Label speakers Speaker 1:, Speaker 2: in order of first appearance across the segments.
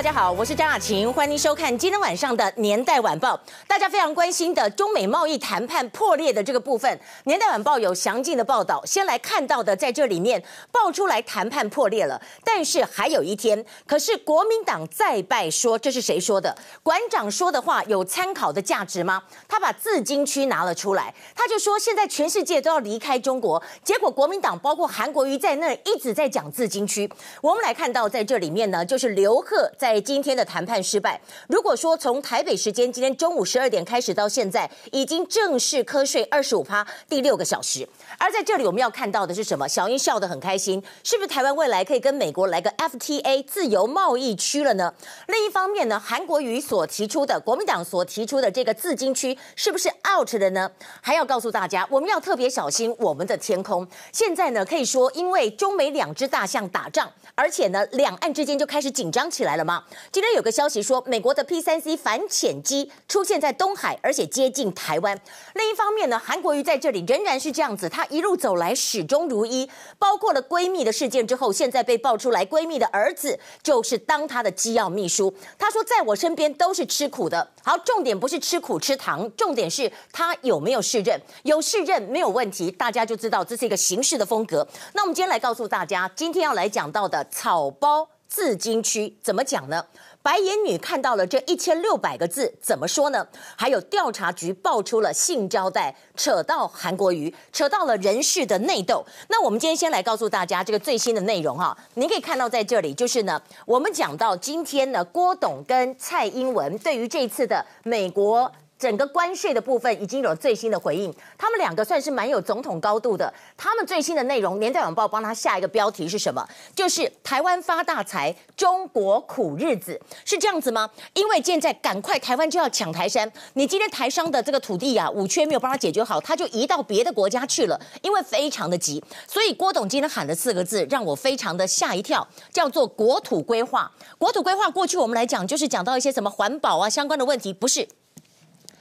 Speaker 1: 大家好，我是张雅琴，欢迎收看今天晚上的《年代晚报》。大家非常关心的中美贸易谈判破裂的这个部分，《年代晚报》有详尽的报道。先来看到的，在这里面爆出来谈判破裂了，但是还有一天，可是国民党再拜说，这是谁说的？馆长说的话有参考的价值吗？他把自金区拿了出来，他就说现在全世界都要离开中国，结果国民党包括韩国瑜在内一直在讲自金区。我们来看到在这里面呢，就是刘鹤在。在今天的谈判失败，如果说从台北时间今天中午十二点开始到现在，已经正式瞌睡二十五趴，第六个小时。而在这里我们要看到的是什么？小英笑得很开心，是不是台湾未来可以跟美国来个 FTA 自由贸易区了呢？另一方面呢，韩国瑜所提出的国民党所提出的这个自金区是不是 out 的呢？还要告诉大家，我们要特别小心我们的天空。现在呢，可以说因为中美两只大象打仗，而且呢，两岸之间就开始紧张起来了吗？今天有个消息说，美国的 P3C 反潜机出现在东海，而且接近台湾。另一方面呢，韩国瑜在这里仍然是这样子，他一路走来始终如一，包括了闺蜜的事件之后，现在被爆出来，闺蜜的儿子就是当他的机要秘书。他说，在我身边都是吃苦的。好，重点不是吃苦吃糖，重点是他有没有试任，有试任没有问题，大家就知道这是一个行事的风格。那我们今天来告诉大家，今天要来讲到的草包。自金区怎么讲呢？白眼女看到了这一千六百个字，怎么说呢？还有调查局爆出了性交代，扯到韩国瑜，扯到了人事的内斗。那我们今天先来告诉大家这个最新的内容哈，您可以看到在这里，就是呢，我们讲到今天呢，郭董跟蔡英文对于这次的美国。整个关税的部分已经有最新的回应，他们两个算是蛮有总统高度的。他们最新的内容，年代晚报帮他下一个标题是什么？就是台湾发大财，中国苦日子，是这样子吗？因为现在赶快台湾就要抢台山，你今天台商的这个土地呀、啊，五缺没有帮他解决好，他就移到别的国家去了，因为非常的急。所以郭董今天喊了四个字，让我非常的吓一跳，叫做国土规划。国土规划过去我们来讲，就是讲到一些什么环保啊相关的问题，不是。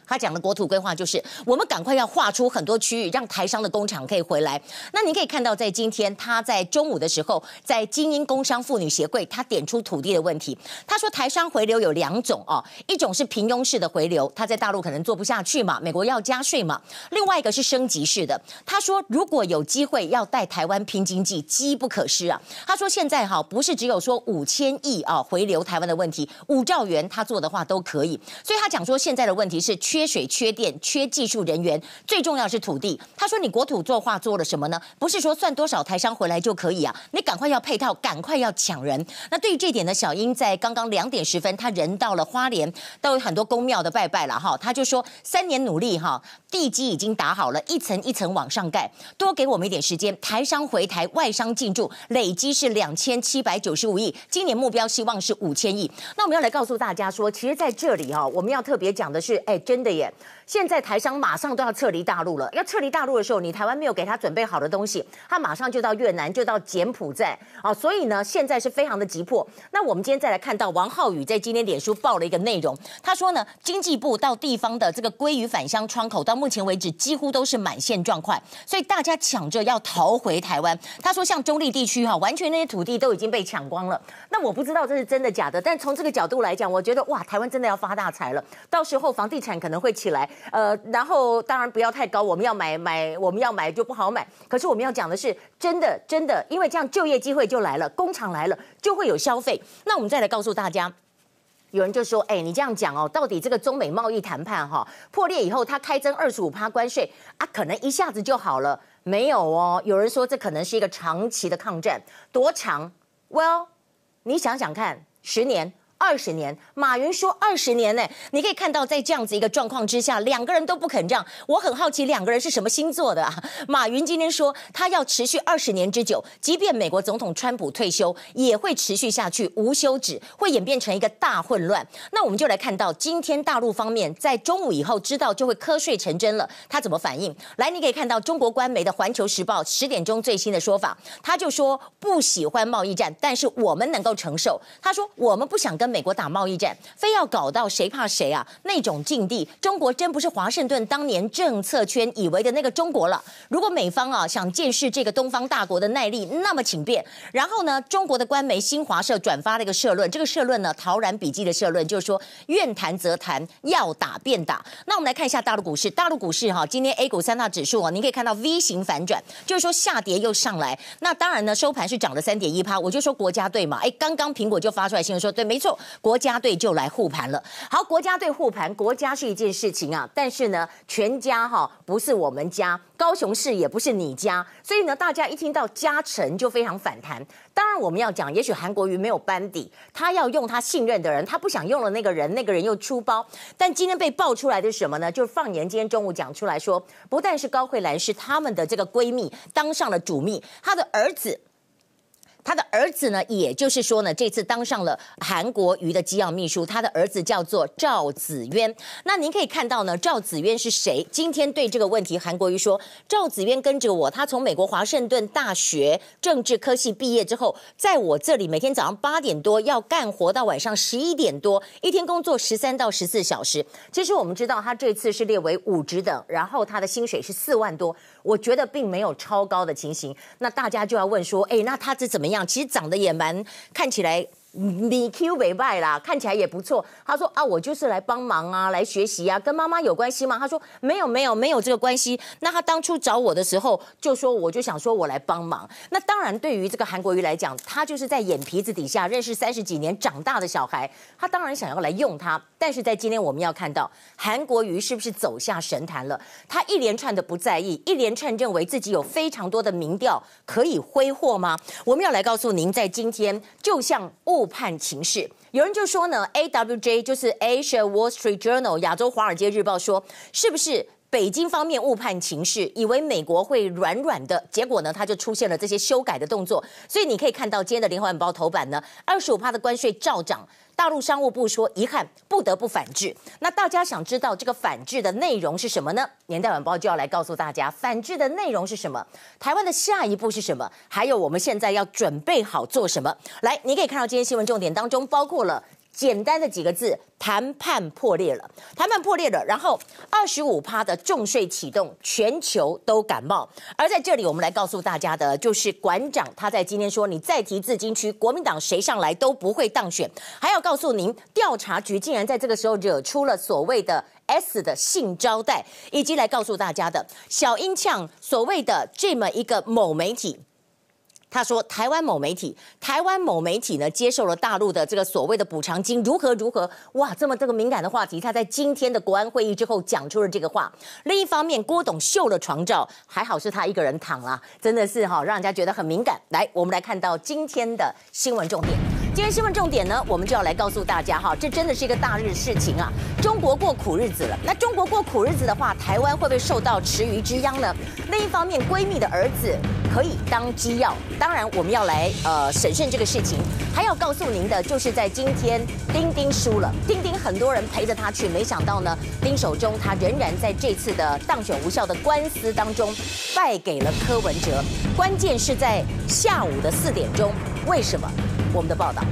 Speaker 1: 他讲的国土规划就是，我们赶快要划出很多区域，让台商的工厂可以回来。那你可以看到，在今天他在中午的时候，在精英工商妇女协会，他点出土地的问题。他说，台商回流有两种哦，一种是平庸式的回流，他在大陆可能做不下去嘛，美国要加税嘛。另外一个是升级式的。他说，如果有机会要带台湾拼经济，机不可失啊。他说，现在哈不是只有说五千亿啊回流台湾的问题，五兆元他做的话都可以。所以他讲说，现在的问题是缺。缺水、缺电、缺技术人员，最重要是土地。他说：“你国土作画做了什么呢？不是说算多少台商回来就可以啊！你赶快要配套，赶快要抢人。那对于这点呢，小英在刚刚两点十分，他人到了花莲，都有很多公庙的拜拜了哈。他就说三年努力哈，地基已经打好了，一层一层往上盖，多给我们一点时间。台商回台，外商进驻，累积是两千七百九十五亿，今年目标希望是五千亿。那我们要来告诉大家说，其实在这里哈，我们要特别讲的是，哎，真的。耶！现在台商马上都要撤离大陆了。要撤离大陆的时候，你台湾没有给他准备好的东西，他马上就到越南，就到柬埔寨啊！所以呢，现在是非常的急迫。那我们今天再来看到王浩宇在今天脸书报了一个内容，他说呢，经济部到地方的这个鲑鱼返乡窗口，到目前为止几乎都是满线状况，所以大家抢着要逃回台湾。他说，像中立地区哈，完全那些土地都已经被抢光了。那我不知道这是真的假的，但从这个角度来讲，我觉得哇，台湾真的要发大财了。到时候房地产可能会起来，呃，然后当然不要太高，我们要买买，我们要买就不好买。可是我们要讲的是，真的真的，因为这样就业机会就来了，工厂来了就会有消费。那我们再来告诉大家，有人就说，哎，你这样讲哦，到底这个中美贸易谈判哈破裂以后，他开征二十五趴关税啊，可能一下子就好了？没有哦，有人说这可能是一个长期的抗战，多长？Well，你想想看，十年。二十年，马云说二十年呢？你可以看到，在这样子一个状况之下，两个人都不肯让。我很好奇，两个人是什么星座的啊？马云今天说，他要持续二十年之久，即便美国总统川普退休，也会持续下去，无休止，会演变成一个大混乱。那我们就来看到，今天大陆方面在中午以后知道就会瞌睡成真了，他怎么反应？来，你可以看到中国官媒的《环球时报》十点钟最新的说法，他就说不喜欢贸易战，但是我们能够承受。他说我们不想跟。美国打贸易战，非要搞到谁怕谁啊那种境地。中国真不是华盛顿当年政策圈以为的那个中国了。如果美方啊想见识这个东方大国的耐力，那么请便。然后呢，中国的官媒新华社转发了一个社论，这个社论呢，陶然笔记的社论就是说，愿谈则谈，要打便打。那我们来看一下大陆股市，大陆股市哈，今天 A 股三大指数啊，您可以看到 V 型反转，就是说下跌又上来。那当然呢，收盘是涨了三点一趴。我就说国家队嘛，哎，刚刚苹果就发出来新闻说，对，没错，国家队就来护盘了。好，国家队护盘，国家是一件事情啊，但是呢，全家哈不是我们家，高雄市也不是你家，所以呢，大家一听到加成就非常反弹。当然，我们要讲，也许韩国瑜没有班底，他要用他信任的人，他不想用了那个人，那个人又出包。但今天被爆出来的是什么呢？就是放言今天中午讲出来说，不但是高慧兰是他们的这个闺蜜当上了主秘，他的儿子。他的儿子呢，也就是说呢，这次当上了韩国瑜的机要秘书。他的儿子叫做赵子渊。那您可以看到呢，赵子渊是谁？今天对这个问题，韩国瑜说，赵子渊跟着我，他从美国华盛顿大学政治科系毕业之后，在我这里每天早上八点多要干活到晚上十一点多，一天工作十三到十四小时。其实我们知道，他这次是列为五职等，然后他的薪水是四万多。我觉得并没有超高的情形，那大家就要问说，哎，那他是怎么样？其实长得也蛮看起来。你 Q 尾拜啦，看起来也不错。他说啊，我就是来帮忙啊，来学习啊，跟妈妈有关系吗？他说没有，没有，没有这个关系。那他当初找我的时候，就说我就想说我来帮忙。那当然，对于这个韩国瑜来讲，他就是在眼皮子底下认识三十几年长大的小孩，他当然想要来用他。但是在今天我们要看到，韩国瑜是不是走下神坛了？他一连串的不在意，一连串认为自己有非常多的民调可以挥霍吗？我们要来告诉您，在今天就像误判情势，有人就说呢，AWJ 就是 Asia Wall Street Journal 亚洲华尔街日报说，是不是北京方面误判情势，以为美国会软软的，结果呢，它就出现了这些修改的动作。所以你可以看到今天的联合晚报头版呢，二十五趴的关税照涨。大陆商务部说遗憾，不得不反制。那大家想知道这个反制的内容是什么呢？年代晚报就要来告诉大家，反制的内容是什么？台湾的下一步是什么？还有我们现在要准备好做什么？来，你可以看到今天新闻重点当中包括了。简单的几个字，谈判破裂了，谈判破裂了。然后二十五趴的重税启动，全球都感冒。而在这里，我们来告诉大家的，就是馆长他在今天说，你再提自金区，国民党谁上来都不会当选。还要告诉您，调查局竟然在这个时候惹出了所谓的 S 的性招待，以及来告诉大家的小英呛所谓的这么一个某媒体。他说：“台湾某媒体，台湾某媒体呢，接受了大陆的这个所谓的补偿金，如何如何？哇，这么这个敏感的话题，他在今天的国安会议之后讲出了这个话。另一方面，郭董秀了床照，还好是他一个人躺啦，真的是哈，让人家觉得很敏感。来，我们来看到今天的新闻重点。今天新闻重点呢，我们就要来告诉大家哈，这真的是一个大日事情啊！中国过苦日子了。那中国过苦日子的话，台湾会不会受到池鱼之殃呢？另一方面，闺蜜的儿子。”可以当机要，当然我们要来呃审慎这个事情，还要告诉您的就是在今天，丁丁输了，丁丁很多人陪着他去，没想到呢，丁守中他仍然在这次的当选无效的官司当中败给了柯文哲，关键是在下午的四点钟，为什么？我们的报道。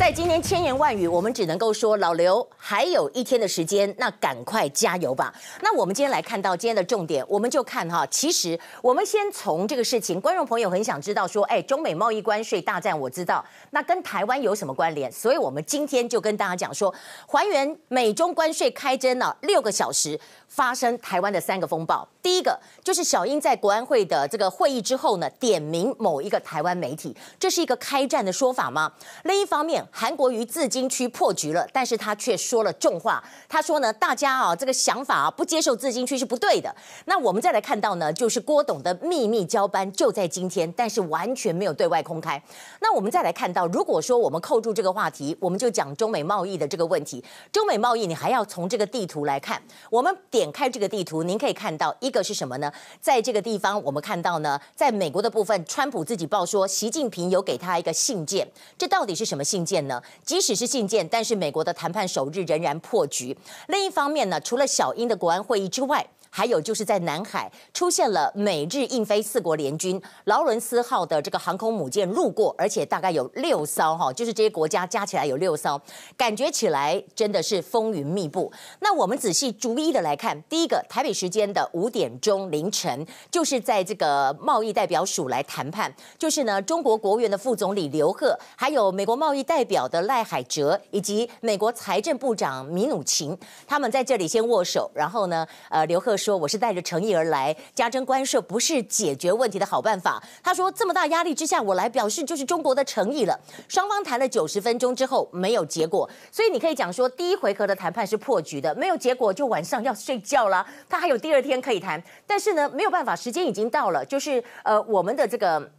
Speaker 1: 在今天千言万语，我们只能够说老刘还有一天的时间，那赶快加油吧。那我们今天来看到今天的重点，我们就看哈，其实我们先从这个事情，观众朋友很想知道说，哎，中美贸易关税大战，我知道，那跟台湾有什么关联？所以我们今天就跟大家讲说，还原美中关税开征了六个小时。发生台湾的三个风暴，第一个就是小英在国安会的这个会议之后呢，点名某一个台湾媒体，这是一个开战的说法吗？另一方面，韩国瑜自金区破局了，但是他却说了重话，他说呢，大家啊这个想法啊不接受自金区是不对的。那我们再来看到呢，就是郭董的秘密交班就在今天，但是完全没有对外公开。那我们再来看到，如果说我们扣住这个话题，我们就讲中美贸易的这个问题。中美贸易你还要从这个地图来看，我们。点开这个地图，您可以看到一个是什么呢？在这个地方，我们看到呢，在美国的部分，川普自己报说，习近平有给他一个信件，这到底是什么信件呢？即使是信件，但是美国的谈判首日仍然破局。另一方面呢，除了小英的国安会议之外，还有就是在南海出现了美日印菲四国联军劳伦斯号的这个航空母舰路过，而且大概有六艘哈，就是这些国家加起来有六艘，感觉起来真的是风云密布。那我们仔细逐一的来看，第一个台北时间的五点钟凌晨，就是在这个贸易代表署来谈判，就是呢中国国务院的副总理刘鹤，还有美国贸易代表的赖海哲，以及美国财政部长米努钦，他们在这里先握手，然后呢，呃，刘鹤说：“我是带着诚意而来，加征关税不是解决问题的好办法。”他说：“这么大压力之下，我来表示就是中国的诚意了。”双方谈了九十分钟之后没有结果，所以你可以讲说第一回合的谈判是破局的，没有结果就晚上要睡觉了。他还有第二天可以谈，但是呢，没有办法，时间已经到了，就是呃，我们的这个。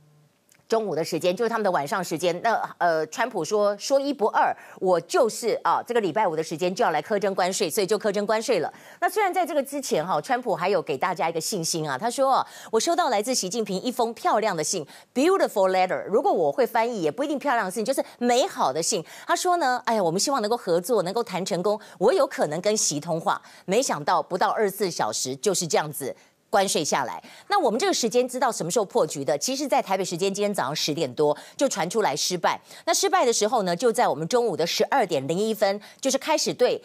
Speaker 1: 中午的时间就是他们的晚上时间。那呃，川普说说一不二，我就是啊，这个礼拜五的时间就要来课征关税，所以就课征关税了。那虽然在这个之前哈，川普还有给大家一个信心啊，他说我收到来自习近平一封漂亮的信，beautiful letter。如果我会翻译，也不一定漂亮的信，就是美好的信。他说呢，哎呀，我们希望能够合作，能够谈成功，我有可能跟习通话。没想到不到二十四小时就是这样子。关税下来，那我们这个时间知道什么时候破局的？其实，在台北时间今天早上十点多就传出来失败。那失败的时候呢，就在我们中午的十二点零一分，就是开始对。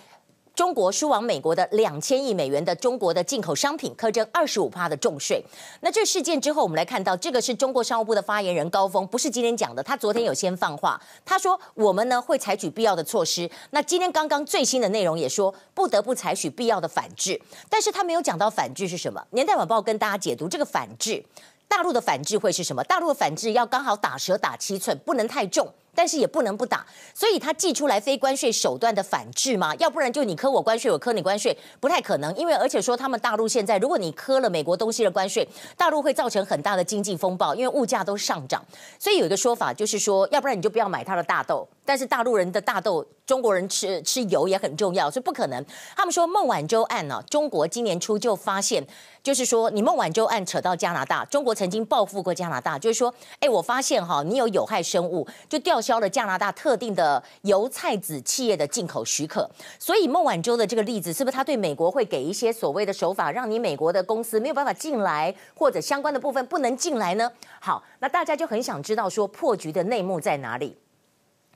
Speaker 1: 中国输往美国的两千亿美元的中国的进口商品课征二十五趴的重税。那这事件之后，我们来看到这个是中国商务部的发言人高峰，不是今天讲的，他昨天有先放话，他说我们呢会采取必要的措施。那今天刚刚最新的内容也说不得不采取必要的反制，但是他没有讲到反制是什么。年代晚报跟大家解读这个反制，大陆的反制会是什么？大陆的反制要刚好打蛇打七寸，不能太重。但是也不能不打，所以他寄出来非关税手段的反制嘛，要不然就你磕我关税，我磕你关税，不太可能。因为而且说他们大陆现在，如果你磕了美国东西的关税，大陆会造成很大的经济风暴，因为物价都上涨。所以有一个说法就是说，要不然你就不要买他的大豆。但是大陆人的大豆，中国人吃吃油也很重要，所以不可能。他们说孟晚舟案呢、啊，中国今年初就发现，就是说你孟晚舟案扯到加拿大，中国曾经报复过加拿大，就是说，哎，我发现哈，你有有害生物，就吊销了加拿大特定的油菜籽企业的进口许可。所以孟晚舟的这个例子，是不是他对美国会给一些所谓的手法，让你美国的公司没有办法进来，或者相关的部分不能进来呢？好，那大家就很想知道说破局的内幕在哪里？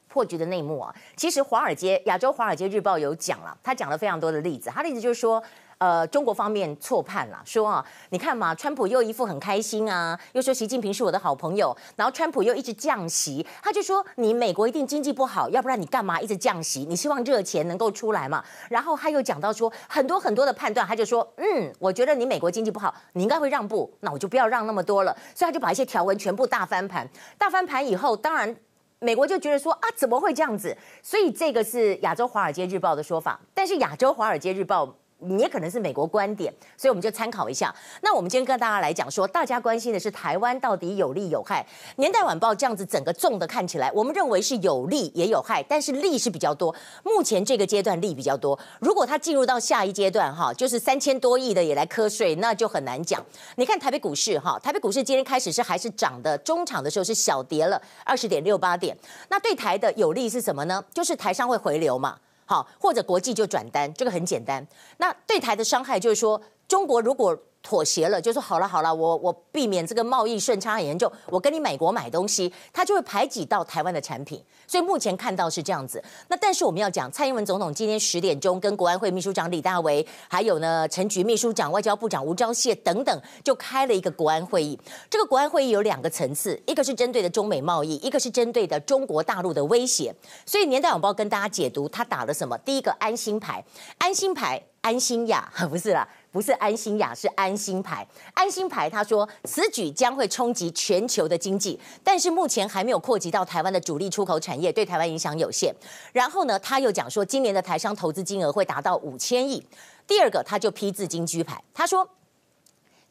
Speaker 1: 破局的内幕啊，其实华尔街亚洲华尔街日报有讲了，他讲了非常多的例子。他的意思就是说，呃，中国方面错判了，说啊，你看嘛，川普又一副很开心啊，又说习近平是我的好朋友，然后川普又一直降息，他就说你美国一定经济不好，要不然你干嘛一直降息？你希望热钱能够出来嘛？然后他又讲到说很多很多的判断，他就说，嗯，我觉得你美国经济不好，你应该会让步，那我就不要让那么多了。所以他就把一些条文全部大翻盘，大翻盘以后，当然。美国就觉得说啊，怎么会这样子？所以这个是亚洲华尔街日报的说法，但是亚洲华尔街日报。也可能是美国观点，所以我们就参考一下。那我们今天跟大家来讲说，大家关心的是台湾到底有利有害。年代晚报这样子整个重的看起来，我们认为是有利也有害，但是利是比较多。目前这个阶段利比较多。如果它进入到下一阶段哈，就是三千多亿的也来课税，那就很难讲。你看台北股市哈，台北股市今天开始是还是涨的，中场的时候是小跌了二十点六八点。那对台的有利是什么呢？就是台商会回流嘛。好，或者国际就转单，这个很简单。那对台的伤害就是说，中国如果妥协了，就说好了好了，我我避免这个贸易顺差很严重，我跟你美国买东西，他就会排挤到台湾的产品。所以目前看到是这样子。那但是我们要讲，蔡英文总统今天十点钟跟国安会秘书长李大为，还有呢陈菊秘书长、外交部长吴钊燮等等，就开了一个国安会议。这个国安会议有两个层次，一个是针对的中美贸易，一个是针对的中国大陆的威胁。所以年代晚报跟大家解读，他打了什么？第一个安心牌，安心牌，安心亚，不是啦。不是安心雅，是安心牌。安心牌，他说此举将会冲击全球的经济，但是目前还没有扩及到台湾的主力出口产业，对台湾影响有限。然后呢，他又讲说，今年的台商投资金额会达到五千亿。第二个，他就批字金居牌，他说。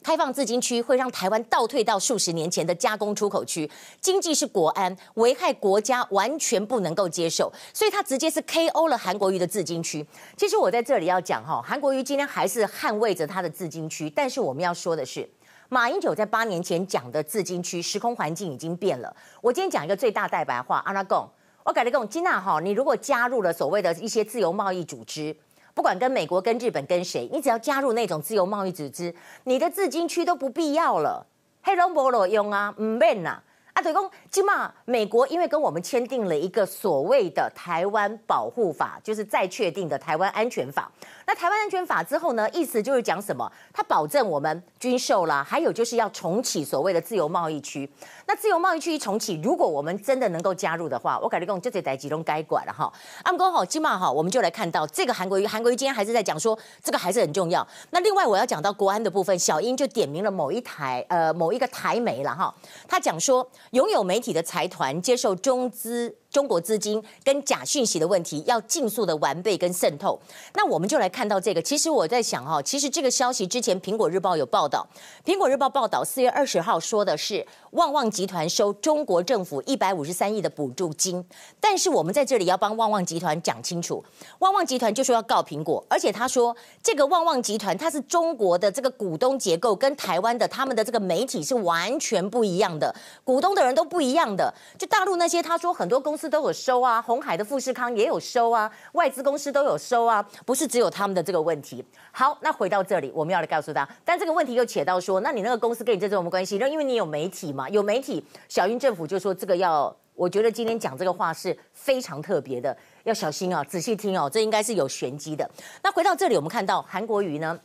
Speaker 1: 开放自经区会让台湾倒退到数十年前的加工出口区，经济是国安，危害国家，完全不能够接受，所以他直接是 KO 了韩国瑜的自经区。其实我在这里要讲哈，韩国瑜今天还是捍卫着他的自经区，但是我们要说的是，马英九在八年前讲的自经区时空环境已经变了。我今天讲一个最大代白话，阿拉贡，我改了讲，金娜哈，你如果加入了所谓的一些自由贸易组织。不管跟美国、跟日本、跟谁，你只要加入那种自由贸易组织，你的自经区都不必要了。黑龙波罗用啊，唔免呐。啊，对公，起码美国因为跟我们签订了一个所谓的台湾保护法，就是再确定的台湾安全法。那台湾安全法之后呢，意思就是讲什么？它保证我们军售啦，还有就是要重启所谓的自由贸易区。那自由贸易区一重启，如果我们真的能够加入的话，我感觉讲这这代志都该管了哈。阿姆哥好，起码哈，我们就来看到这个韩国瑜，韩国瑜今天还是在讲说这个还是很重要。那另外我要讲到国安的部分，小英就点名了某一台呃某一个台媒了哈，他讲说。拥有媒体的财团接受中资。中国资金跟假讯息的问题要尽速的完备跟渗透，那我们就来看到这个。其实我在想哈，其实这个消息之前苹果日报有报道，苹果日报报道四月二十号说的是旺旺集团收中国政府一百五十三亿的补助金，但是我们在这里要帮旺旺集团讲清楚，旺旺集团就说要告苹果，而且他说这个旺旺集团它是中国的这个股东结构跟台湾的他们的这个媒体是完全不一样的，股东的人都不一样的，就大陆那些他说很多公司。公司都有收啊，红海的富士康也有收啊，外资公司都有收啊，不是只有他们的这个问题。好，那回到这里，我们要来告诉大家，但这个问题又扯到说，那你那个公司跟你这有什么关系？那因为你有媒体嘛，有媒体，小英政府就说这个要，我觉得今天讲这个话是非常特别的，要小心啊，仔细听哦，这应该是有玄机的。那回到这里，我们看到韩国瑜呢，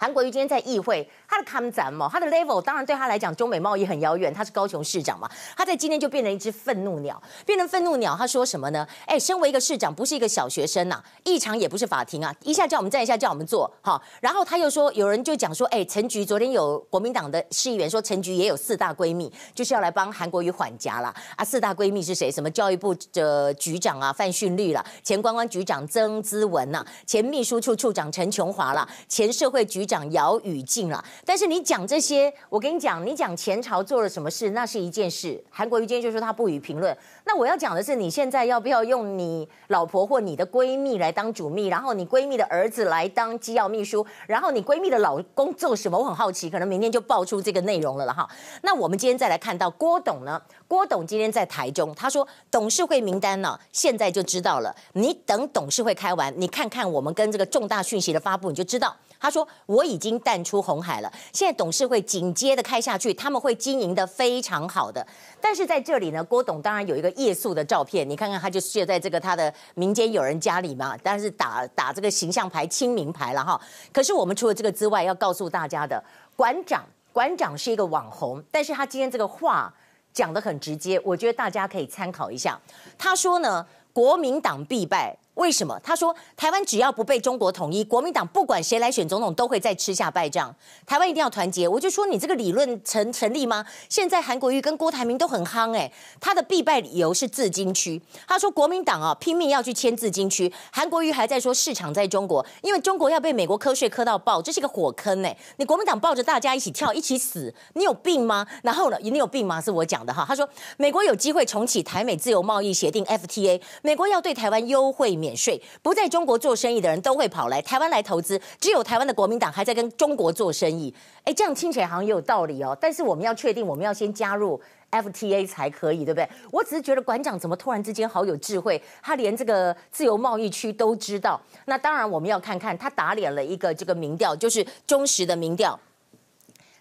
Speaker 1: 韩国瑜今天在议会。他的看展嘛，他的 level 当然对他来讲，中美贸易很遥远。他是高雄市长嘛，他在今天就变成一只愤怒鸟，变成愤怒鸟。他说什么呢？哎，身为一个市长，不是一个小学生呐、啊，议场也不是法庭啊，一下叫我们站，一下叫我们坐，好。然后他又说，有人就讲说，哎，陈菊昨天有国民党的市议员说，陈菊也有四大闺蜜，就是要来帮韩国瑜缓颊啦。啊，四大闺蜜是谁？什么教育部的局长啊，范训律啦，前观光局长曾资文呐，前秘书处处长陈琼华啦，前社会局讲姚宇静了。但是你讲这些，我跟你讲，你讲前朝做了什么事，那是一件事。韩国瑜今天就说他不予评论。那我要讲的是，你现在要不要用你老婆或你的闺蜜来当主秘，然后你闺蜜的儿子来当机要秘书，然后你闺蜜的老公做什么？我很好奇，可能明天就爆出这个内容了了哈。那我们今天再来看到郭董呢？郭董今天在台中，他说董事会名单呢，现在就知道了。你等董事会开完，你看看我们跟这个重大讯息的发布，你就知道。他说：“我已经淡出红海了，现在董事会紧接着开下去，他们会经营得非常好的。但是在这里呢，郭董当然有一个夜宿的照片，你看看他就睡在这个他的民间友人家里嘛，但是打打这个形象牌、亲民牌了哈。可是我们除了这个之外，要告诉大家的，馆长馆长是一个网红，但是他今天这个话讲的很直接，我觉得大家可以参考一下。他说呢，国民党必败。”为什么？他说台湾只要不被中国统一，国民党不管谁来选总统都会再吃下败仗。台湾一定要团结。我就说你这个理论成成立吗？现在韩国瑜跟郭台铭都很夯哎，他的必败理由是自经区。他说国民党啊拼命要去签自经区，韩国瑜还在说市场在中国，因为中国要被美国课税课到爆，这是个火坑哎。你国民党抱着大家一起跳一起死，你有病吗？然后呢，你有病吗？是我讲的哈。他说美国有机会重启台美自由贸易协定 FTA，美国要对台湾优惠免。税，不在中国做生意的人都会跑来台湾来投资，只有台湾的国民党还在跟中国做生意。哎，这样听起来好像也有道理哦。但是我们要确定，我们要先加入 FTA 才可以，对不对？我只是觉得馆长怎么突然之间好有智慧，他连这个自由贸易区都知道。那当然，我们要看看他打脸了一个这个民调，就是中时的民调。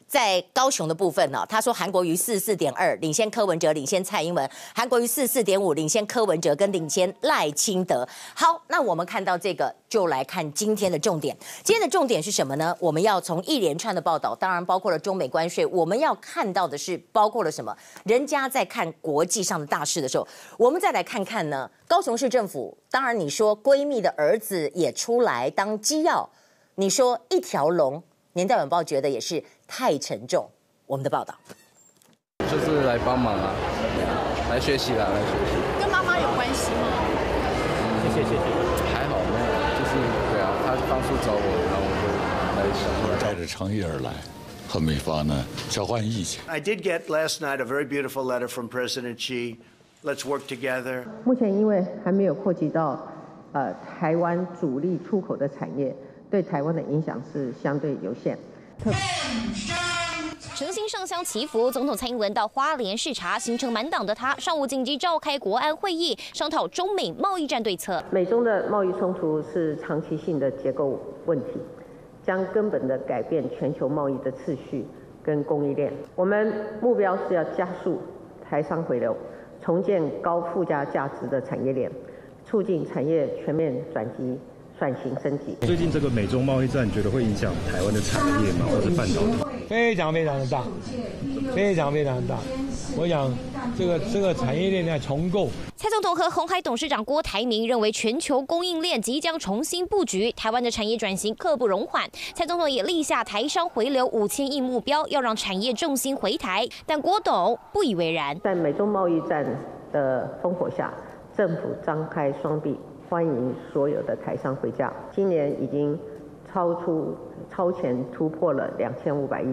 Speaker 1: 在高雄的部分呢，他说韩国瑜四四点二领先柯文哲，领先蔡英文；韩国瑜四四点五领先柯文哲，跟领先赖清德。好，那我们看到这个，就来看今天的重点。今天的重点是什么呢？我们要从一连串的报道，当然包括了中美关税，我们要看到的是包括了什么？人家在看国际上的大事的时候，我们再来看看呢。高雄市政府，当然你说闺蜜的儿子也出来当机要，你说一条龙。年代晚报觉得也是太沉重。我们的报道
Speaker 2: 就是来帮忙啊，来学习啦，来学习。
Speaker 3: 跟妈妈有关系吗？
Speaker 2: 谢谢谢谢。还好没有，就是对啊，他当初找我，然后我就来想。
Speaker 4: 带着诚意而来，和美方呢交换意见。
Speaker 5: I did get last night a very beautiful letter from President Xi. Let's work together.
Speaker 6: 目前因为还没有扩及到呃台湾主力出口的产业。对台湾的影响是相对有限。
Speaker 3: 诚心上香祈福。总统蔡英文到花莲视察，行程满档的他上午紧急召开国安会议，商讨中美贸易战对策。
Speaker 6: 美中的贸易冲突是长期性的结构问题，将根本的改变全球贸易的次序跟供应链。我们目标是要加速台商回流，重建高附加价值的产业链，促进产业全面转型。转型升级。
Speaker 7: 最近这个美中贸易战，你觉得会影响台湾的产业吗？或者半导体？
Speaker 8: 非常非常的大，非常非常的大。我想，这个这个产业链在重构。
Speaker 3: 蔡总统和红海董事长郭台铭认为，全球供应链即将重新布局，台湾的产业转型刻不容缓。蔡总统也立下台商回流五千亿目标，要让产业重心回台。但郭董不以为然。
Speaker 6: 在美中贸易战的烽火下，政府张开双臂。欢迎所有的台商回家。今年已经超出超前突破了两千五百亿。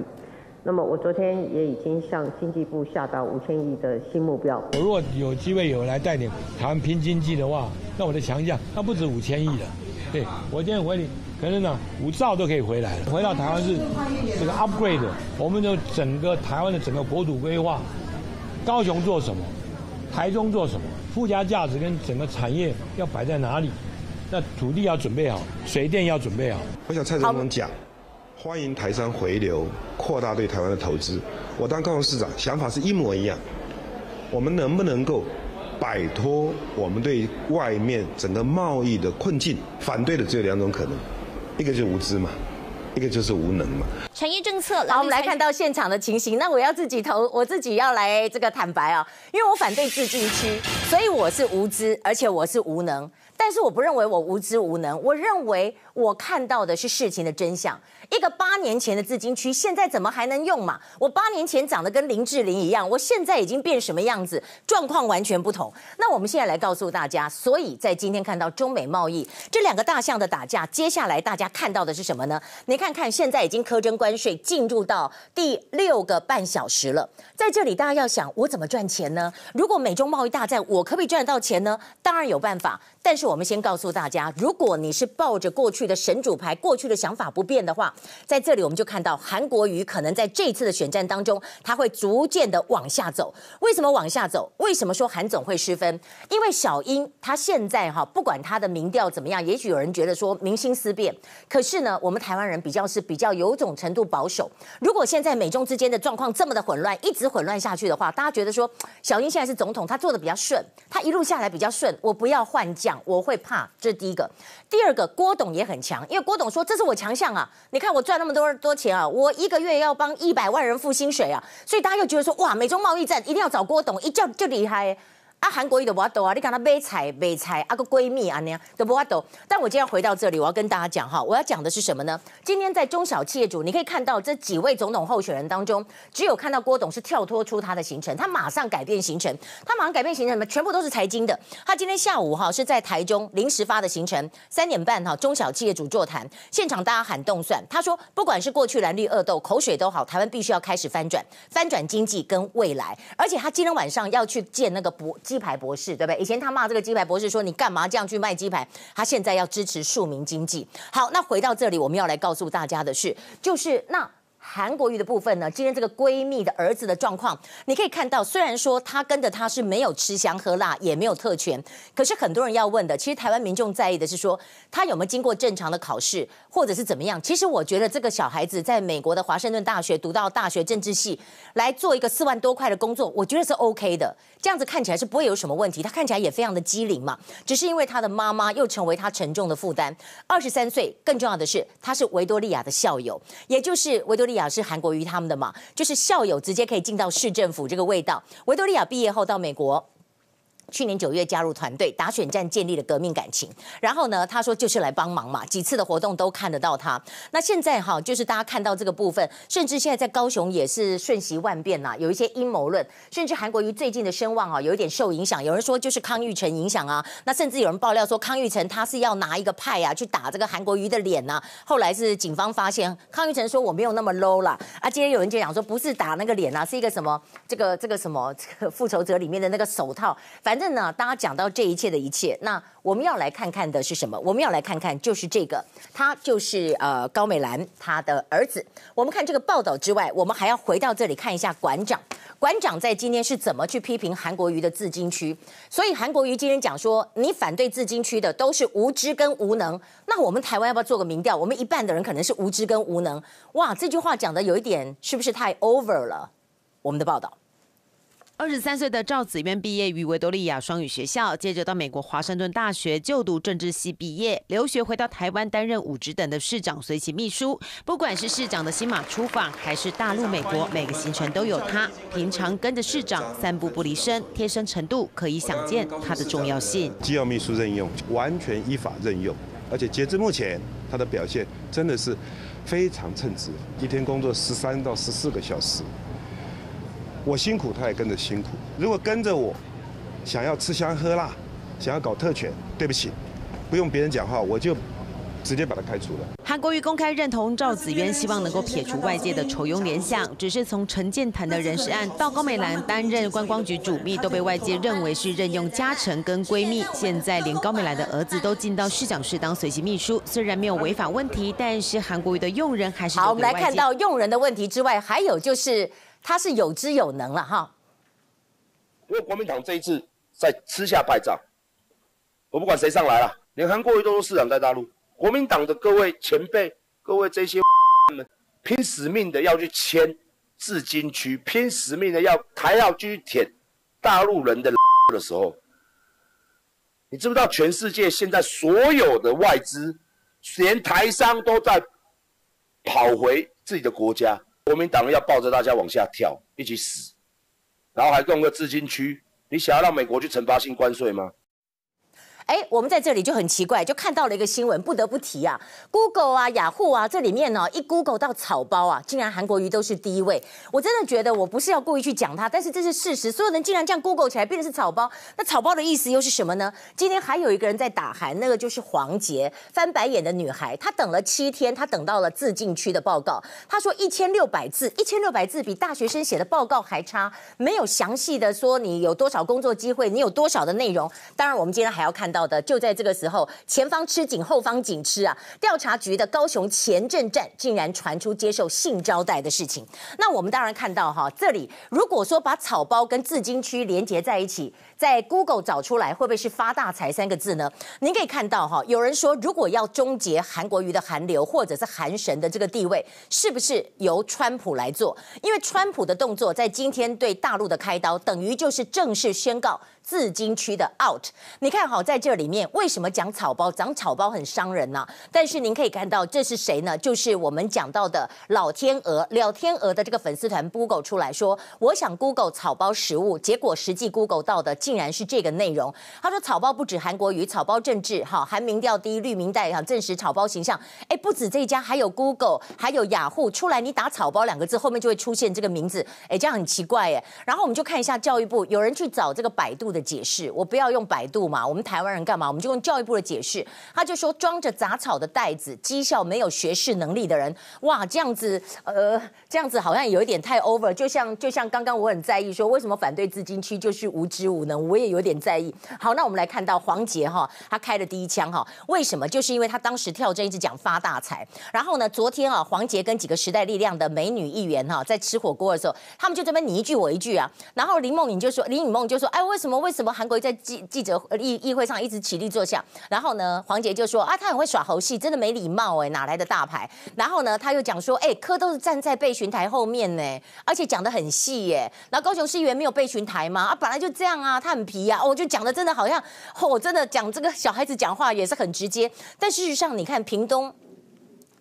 Speaker 6: 那么我昨天也已经向经济部下达五千亿的新目标。
Speaker 8: 我如果有机会有来带领台湾拼经济的话，那我的强项那不止五千亿了。对，我今天回你，可能呢五兆都可以回来了。回到台湾是这个 upgrade，我们就整个台湾的整个国土规划，高雄做什么，台中做什么。附加价值跟整个产业要摆在哪里？那土地要准备好，水电要准备好。
Speaker 9: 我想蔡总统讲，欢迎台商回流，扩大对台湾的投资。我当高雄市长，想法是一模一样。我们能不能够摆脱我们对外面整个贸易的困境？反对的只有两种可能，一个是无知嘛。一个就是无能嘛。
Speaker 3: 产业政策，
Speaker 1: 好，我们来看到现场的情形。那我要自己投，我自己要来这个坦白啊，因为我反对自治区，所以我是无知，而且我是无能。但是我不认为我无知无能，我认为我看到的是事情的真相。一个八年前的自金区，现在怎么还能用嘛？我八年前长得跟林志玲一样，我现在已经变什么样子？状况完全不同。那我们现在来告诉大家，所以在今天看到中美贸易这两个大象的打架，接下来大家看到的是什么呢？你看看，现在已经苛征关税进入到第六个半小时了，在这里大家要想，我怎么赚钱呢？如果美中贸易大战，我可不可以赚得到钱呢？当然有办法，但是我们先告诉大家，如果你是抱着过去的神主牌，过去的想法不变的话。在这里，我们就看到韩国瑜可能在这一次的选战当中，他会逐渐的往下走。为什么往下走？为什么说韩总会失分？因为小英他现在哈，不管他的民调怎么样，也许有人觉得说民心思变，可是呢，我们台湾人比较是比较有种程度保守。如果现在美中之间的状况这么的混乱，一直混乱下去的话，大家觉得说小英现在是总统，他做的比较顺，他一路下来比较顺，我不要换将，我会怕。这是第一个。第二个，郭董也很强，因为郭董说这是我强项啊，你看我赚那么多多钱啊，我一个月要帮一百万人付薪水啊，所以大家又觉得说哇，美中贸易战一定要找郭董，一叫就厉害。啊，韩国瑜都不懂啊！你看他买菜买菜，啊个闺蜜啊那样都不懂。但我今天回到这里，我要跟大家讲哈，我要讲的是什么呢？今天在中小企业主，你可以看到这几位总统候选人当中，只有看到郭董是跳脱出他的行程，他马上改变行程，他马上改变行程什么？全部都是财经的。他今天下午哈是在台中临时发的行程，三点半哈中小企业主座谈，现场大家喊动算。他说，不管是过去蓝绿恶斗，口水都好，台湾必须要开始翻转，翻转经济跟未来。而且他今天晚上要去见那个博。鸡排博士，对不对？以前他骂这个鸡排博士说，你干嘛这样去卖鸡排？他现在要支持庶民经济。好，那回到这里，我们要来告诉大家的是，就是那。韩国瑜的部分呢？今天这个闺蜜的儿子的状况，你可以看到，虽然说他跟着他是没有吃香喝辣，也没有特权，可是很多人要问的，其实台湾民众在意的是说，他有没有经过正常的考试，或者是怎么样？其实我觉得这个小孩子在美国的华盛顿大学读到大学政治系，来做一个四万多块的工作，我觉得是 OK 的。这样子看起来是不会有什么问题，他看起来也非常的机灵嘛。只是因为他的妈妈又成为他沉重的负担。二十三岁，更重要的是他是维多利亚的校友，也就是维多利亚。是韩国瑜他们的嘛，就是校友直接可以进到市政府这个味道。维多利亚毕业后到美国。去年九月加入团队，打选战建立了革命感情。然后呢，他说就是来帮忙嘛，几次的活动都看得到他。那现在哈，就是大家看到这个部分，甚至现在在高雄也是瞬息万变呐，有一些阴谋论，甚至韩国瑜最近的声望啊，有一点受影响。有人说就是康裕成影响啊，那甚至有人爆料说康裕成他是要拿一个派啊去打这个韩国瑜的脸呐。后来是警方发现康裕成说我没有那么 low 啦。啊，今天有人就讲说不是打那个脸啊，是一个什么这个这个什么这个复仇者里面的那个手套，反。反正呢，大家讲到这一切的一切，那我们要来看看的是什么？我们要来看看就是这个，他就是呃高美兰他的儿子。我们看这个报道之外，我们还要回到这里看一下馆长。馆长在今天是怎么去批评韩国瑜的自金区？所以韩国瑜今天讲说，你反对自金区的都是无知跟无能。那我们台湾要不要做个民调？我们一半的人可能是无知跟无能。哇，这句话讲的有一点是不是太 over 了？我们的报道。
Speaker 10: 二十三岁的赵子渊毕业于维多利亚双语学校，接着到美国华盛顿大学就读政治系毕业，留学回到台湾担任五职等的市长随行秘书。不管是市长的新马出访，还是大陆美国，每个行程都有他。平常跟着市长三步不离身，贴身程度可以想见他的重要性。
Speaker 9: 机要秘书任用完全依法任用，而且截至目前，他的表现真的是非常称职，一天工作十三到十四个小时。我辛苦，他也跟着辛苦。如果跟着我，想要吃香喝辣，想要搞特权，对不起，不用别人讲话，我就直接把他开除了。
Speaker 10: 韩国瑜公开认同赵子渊，希望能够撇除外界的酬庸联想。只是从陈建潭的人事案到高美兰担任观光局主秘，都被外界认为是任用嘉诚跟闺蜜。现在连高美兰的儿子都进到市长室当随行秘书，虽然没有违法问题，但是韩国瑜的用人还是
Speaker 1: 好。我们来看到用人的问题之外，还有就是。他是有知有能了哈，
Speaker 11: 因为国民党这一次在吃下败仗，我不管谁上来了，连韩国瑜都说市长在大陆，国民党的各位前辈、各位这些 们拼死命的要去签自金区，拼死命的要还要继续舔大陆人的 的时候，你知不知道全世界现在所有的外资，连台商都在跑回自己的国家？国民党要抱着大家往下跳，一起死，然后还弄个自金区，你想要让美国去惩罚性关税吗？
Speaker 1: 哎，我们在这里就很奇怪，就看到了一个新闻，不得不提啊，Google 啊、雅虎啊，这里面呢，一 Google 到草包啊，竟然韩国瑜都是第一位。我真的觉得我不是要故意去讲他，但是这是事实。所有人竟然这样 Google 起来，变成是草包，那草包的意思又是什么呢？今天还有一个人在打韩，那个就是黄杰，翻白眼的女孩，她等了七天，她等到了自禁区的报告。她说一千六百字，一千六百字比大学生写的报告还差，没有详细的说你有多少工作机会，你有多少的内容。当然，我们今天还要看。到的就在这个时候，前方吃紧，后方紧吃啊！调查局的高雄前镇站竟然传出接受性招待的事情。那我们当然看到哈，这里如果说把草包跟自金区连接在一起，在 Google 找出来，会不会是发大财三个字呢？您可以看到哈，有人说如果要终结韩国瑜的韩流或者是韩神的这个地位，是不是由川普来做？因为川普的动作在今天对大陆的开刀，等于就是正式宣告。自金区的 out，你看好在这里面为什么讲草包？讲草包很伤人呐、啊。但是您可以看到这是谁呢？就是我们讲到的老天鹅，老天鹅的这个粉丝团 Google 出来说，我想 Google 草包食物，结果实际 Google 到的竟然是这个内容。他说草包不止韩国瑜，草包政治，哈，韩民调第一，绿民代哈，证实草包形象。哎，不止这一家，还有 Google，还有雅虎出来，你打草包两个字，后面就会出现这个名字。哎，这样很奇怪哎。然后我们就看一下教育部，有人去找这个百度的解释，我不要用百度嘛，我们台湾人干嘛？我们就用教育部的解释，他就说装着杂草的袋子，绩效没有学识能力的人，哇，这样子，呃，这样子好像有一点太 over，就像就像刚刚我很在意说，为什么反对资金区就是无知无能，我也有点在意。好，那我们来看到黄捷哈，他开了第一枪哈，为什么？就是因为他当时跳针一直讲发大财，然后呢，昨天啊，黄捷跟几个时代力量的美女议员哈，在吃火锅的时候，他们就这边你一句我一句啊，然后林梦颖就说，林颖梦就说，哎，为什么为什么韩？国在记记者议议会上一直起立坐下，然后呢，黄捷就说啊，他很会耍猴戏，真的没礼貌哎，哪来的大牌？然后呢，他又讲说，哎，柯都是站在备询台后面呢，而且讲得很细耶。然后高雄市议员没有备询台吗？啊，本来就这样啊，他很皮啊，我就讲的真的好像，我真的讲这个小孩子讲话也是很直接。但事实上，你看屏东。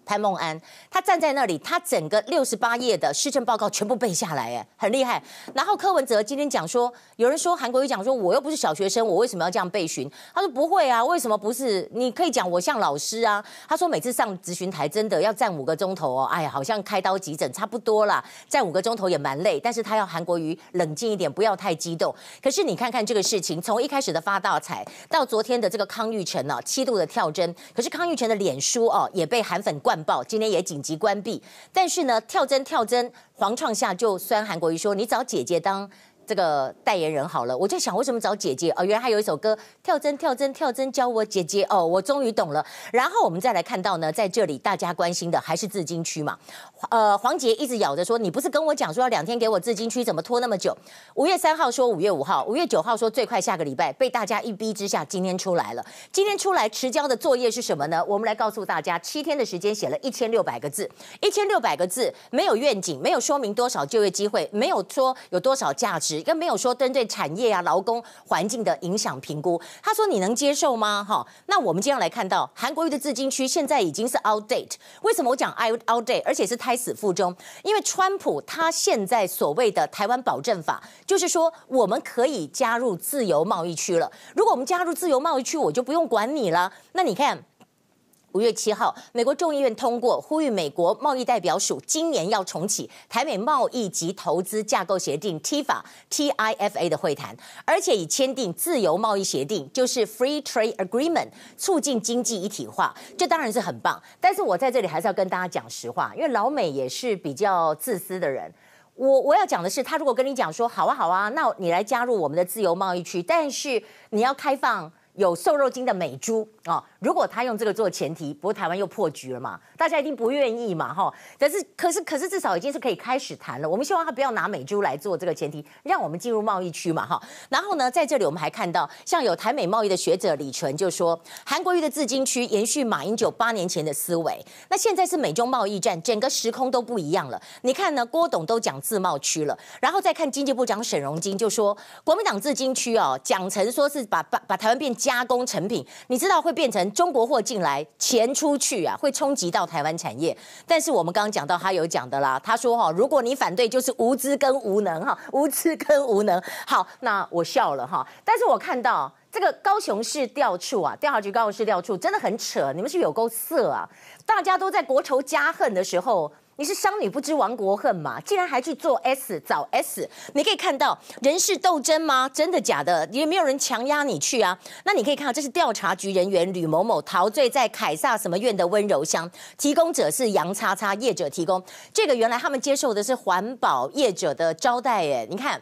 Speaker 1: 潘孟安，他站在那里，他整个六十八页的施政报告全部背下来，哎，很厉害。然后柯文哲今天讲说，有人说韩国瑜讲说，我又不是小学生，我为什么要这样备询？他说不会啊，为什么不是？你可以讲我像老师啊。他说每次上咨询台真的要站五个钟头哦，哎呀，好像开刀急诊差不多啦，站五个钟头也蛮累。但是他要韩国瑜冷静一点，不要太激动。可是你看看这个事情，从一开始的发大财，到昨天的这个康裕成呢，七度的跳针，可是康裕成的脸书哦，也被韩粉灌。报今天也紧急关闭，但是呢，跳针跳针，黄创下就酸韩国瑜说：“你找姐姐当这个代言人好了，我就想为什么找姐姐？哦，原来还有一首歌，跳针跳针跳针教我姐姐哦，我终于懂了。然后我们再来看到呢，在这里大家关心的还是自金区嘛。呃，黄杰一直咬着说，你不是跟我讲说要两天给我自金区，怎么拖那么久？五月三号说五月五号，五月九号说最快下个礼拜，被大家一逼之下，今天出来了。今天出来迟交的作业是什么呢？我们来告诉大家，七天的时间写了一千六百个字，一千六百个字没有愿景，没有说明多少就业机会，没有说有多少价值。更没有说针对产业啊、劳工环境的影响评估。他说你能接受吗？哈，那我们接下来看到韩国瑜的自金区现在已经是 outdate。为什么我讲 outdate，而且是胎死腹中？因为川普他现在所谓的台湾保证法，就是说我们可以加入自由贸易区了。如果我们加入自由贸易区，我就不用管你了。那你看。五月七号，美国众议院通过呼吁美国贸易代表署今年要重启台美贸易及投资架构协定 （TIFA TIFA） 的会谈，而且已签订自由贸易协定，就是 Free Trade Agreement，促进经济一体化。这当然是很棒，但是我在这里还是要跟大家讲实话，因为老美也是比较自私的人。我我要讲的是，他如果跟你讲说好啊好啊，那你来加入我们的自由贸易区，但是你要开放。有瘦肉精的美猪啊、哦！如果他用这个做前提，不过台湾又破局了嘛？大家一定不愿意嘛？哈！但是，可是，可是至少已经是可以开始谈了。我们希望他不要拿美猪来做这个前提，让我们进入贸易区嘛？哈！然后呢，在这里我们还看到，像有台美贸易的学者李纯就说，韩国瑜的自金区延续马英九八年前的思维。那现在是美中贸易战，整个时空都不一样了。你看呢？郭董都讲自贸区了，然后再看经济部长沈荣金就说，国民党自金区哦，讲成说是把把把台湾变。加工成品，你知道会变成中国货进来，钱出去啊，会冲击到台湾产业。但是我们刚刚讲到，他有讲的啦，他说哈，如果你反对，就是无知跟无能哈，无知跟无能。好，那我笑了哈。但是我看到这个高雄市调处啊，调查局高雄市调处真的很扯，你们是不是有够色啊？大家都在国仇家恨的时候。你是商女不知亡国恨嘛？竟然还去做 S 找 S，你可以看到人事斗争吗？真的假的？也没有人强压你去啊。那你可以看到，这是调查局人员吕某某陶醉在凯撒什么院的温柔乡，提供者是杨叉叉业者提供。这个原来他们接受的是环保业者的招待耶，你看。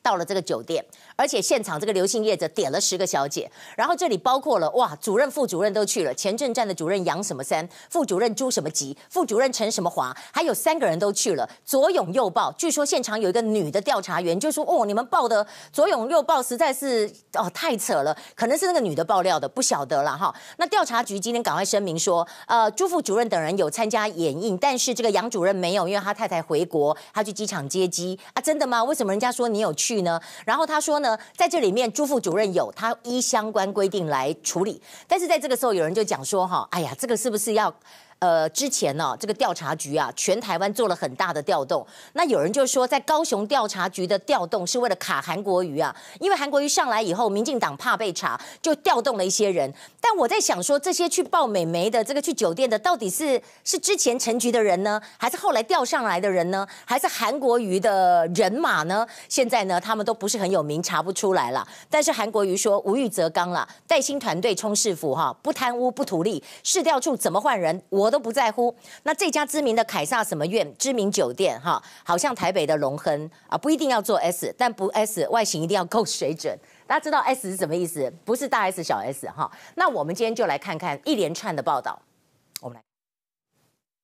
Speaker 1: 到了这个酒店，而且现场这个刘姓业者点了十个小姐，然后这里包括了哇，主任、副主任都去了，前镇站的主任杨什么三，副主任朱什么吉，副主任陈什么华，还有三个人都去了。左拥右抱，据说现场有一个女的调查员就说：“哦，你们报的左拥右抱实在是哦太扯了，可能是那个女的爆料的，不晓得了哈。”那调查局今天赶快声明说，呃，朱副主任等人有参加演映，但是这个杨主任没有，因为他太太回国，他去机场接机啊，真的吗？为什么人家说你有去？呢？然后他说呢，在这里面朱副主任有他依相关规定来处理，但是在这个时候有人就讲说哈，哎呀，这个是不是要？呃，之前呢、这个调查局啊，全台湾做了很大的调动。那有人就说，在高雄调查局的调动是为了卡韩国瑜啊，因为韩国瑜上来以后，民进党怕被查，就调动了一些人。但我在想说，这些去报美眉的，这个去酒店的，到底是是之前陈局的人呢，还是后来调上来的人呢，还是韩国瑜的人马呢？现在呢，他们都不是很有名，查不出来了。但是韩国瑜说无欲则刚了，带新团队冲市府哈，不贪污不图利，市调处怎么换人我。我都不在乎。那这家知名的凯撒什么院知名酒店哈，好像台北的龙亨啊，不一定要做 S，但不 S 外形一定要够水准。大家知道 S 是什么意思？不是大 S 小 S 哈。那我们今天就来看看一连串的报道。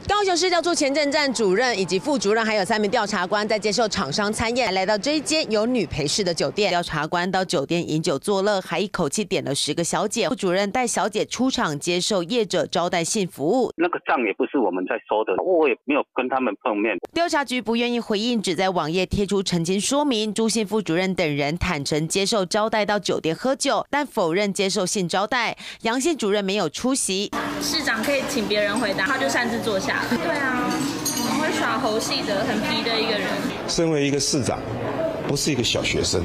Speaker 1: 高雄市调处前镇站主任以及副主任，还有三名调查官在接受厂商参验，来到这一间有女陪侍的酒店。调查官到酒店饮酒作乐，还一口气点了十个小姐。副主任带小姐出场接受业者招待性服务。
Speaker 12: 那个账也不是我们在收的，我也没有跟他们碰面。
Speaker 10: 调查局不愿意回应，只在网页贴出澄清说明。朱姓副主任等人坦诚接受招待到酒店喝酒，但否认接受性招待。杨姓主任没有出席。
Speaker 13: 市长可以请别人回答，他就擅自坐下。对啊，很会耍猴戏的，很皮的一个人。
Speaker 9: 身为一个市长，不是一个小学生，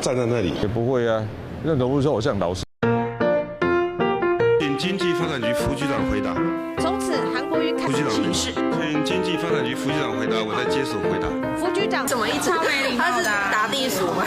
Speaker 9: 站在那里
Speaker 14: 也不会啊，那总不说我像老师。
Speaker 9: 请经济发展局副局长回答。
Speaker 10: 从此，韩国瑜开始请示。
Speaker 9: 请经济发展局副局长回答，我在接手回答。
Speaker 10: 副局长怎么一直
Speaker 13: 超没礼貌的？他是打地鼠吗？